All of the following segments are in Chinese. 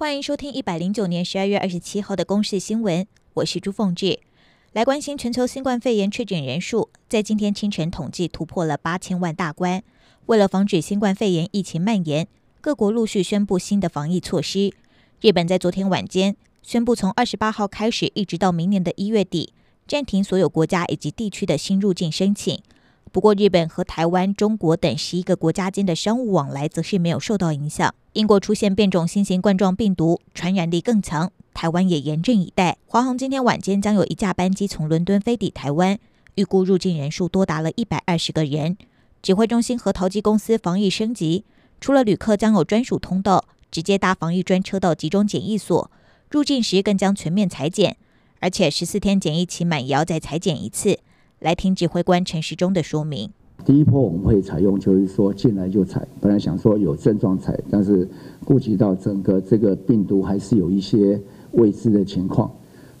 欢迎收听一百零九年十二月二十七号的公视新闻，我是朱凤志。来关心全球新冠肺炎确诊人数，在今天清晨统计突破了八千万大关。为了防止新冠肺炎疫情蔓延，各国陆续宣布新的防疫措施。日本在昨天晚间宣布，从二十八号开始，一直到明年的一月底，暂停所有国家以及地区的新入境申请。不过，日本和台湾、中国等十一个国家间的商务往来则是没有受到影响。英国出现变种新型冠状病毒，传染力更强，台湾也严阵以待。华航今天晚间将有一架班机从伦敦飞抵台湾，预估入境人数多达了一百二十个人。指挥中心和桃机公司防疫升级，除了旅客将有专属通道，直接搭防疫专车到集中检疫所，入境时更将全面裁剪，而且十四天检疫期满也要再裁剪一次。来听指挥官陈时中的说明。第一波我们会采用，就是说进来就采。本来想说有症状采，但是顾及到整个这个病毒还是有一些未知的情况，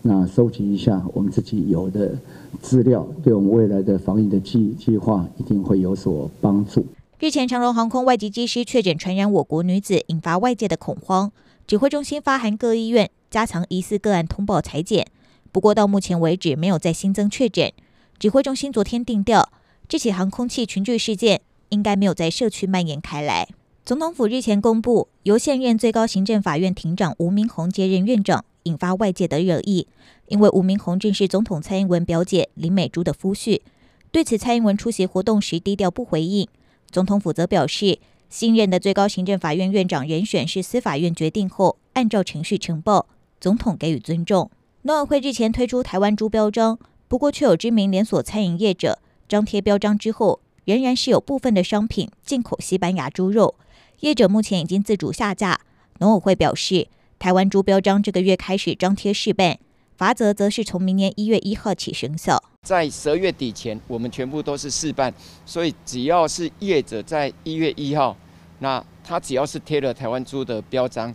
那收集一下我们自己有的资料，对我们未来的防疫的计计划一定会有所帮助。日前，长荣航空外籍机师确诊传染我国女子，引发外界的恐慌。指挥中心发函各医院，加强疑似个案通报裁检。不过到目前为止，没有再新增确诊。指挥中心昨天定调，这起航空器群聚事件应该没有在社区蔓延开来。总统府日前公布，由现任最高行政法院庭长吴明宏接任院长，引发外界的热议。因为吴明宏正是总统蔡英文表姐林美珠的夫婿。对此，蔡英文出席活动时低调不回应。总统府则表示，新任的最高行政法院院长人选是司法院决定后，按照程序呈报，总统给予尊重。农委会日前推出台湾猪标章。不过，却有知名连锁餐饮业者张贴标章之后，仍然是有部分的商品进口西班牙猪肉。业者目前已经自主下架。农委会表示，台湾猪标章这个月开始张贴试办，罚则则是从明年一月一号起生效。在十二月底前，我们全部都是试办，所以只要是业者在一月一号，那他只要是贴了台湾猪的标章，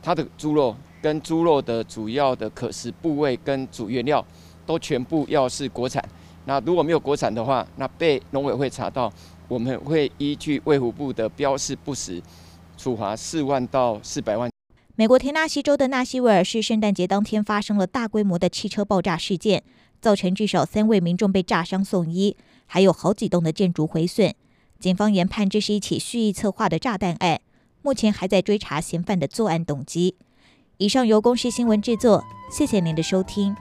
他的猪肉跟猪肉的主要的可食部位跟主原料。都全部要是国产，那如果没有国产的话，那被农委会查到，我们会依据卫福部的标示不实，处罚四万到四百万。美国田纳西州的纳西维尔市圣诞节当天发生了大规模的汽车爆炸事件，造成至少三位民众被炸伤送医，还有好几栋的建筑毁损。警方研判这是一起蓄意策划的炸弹案，目前还在追查嫌犯的作案动机。以上由公视新闻制作，谢谢您的收听。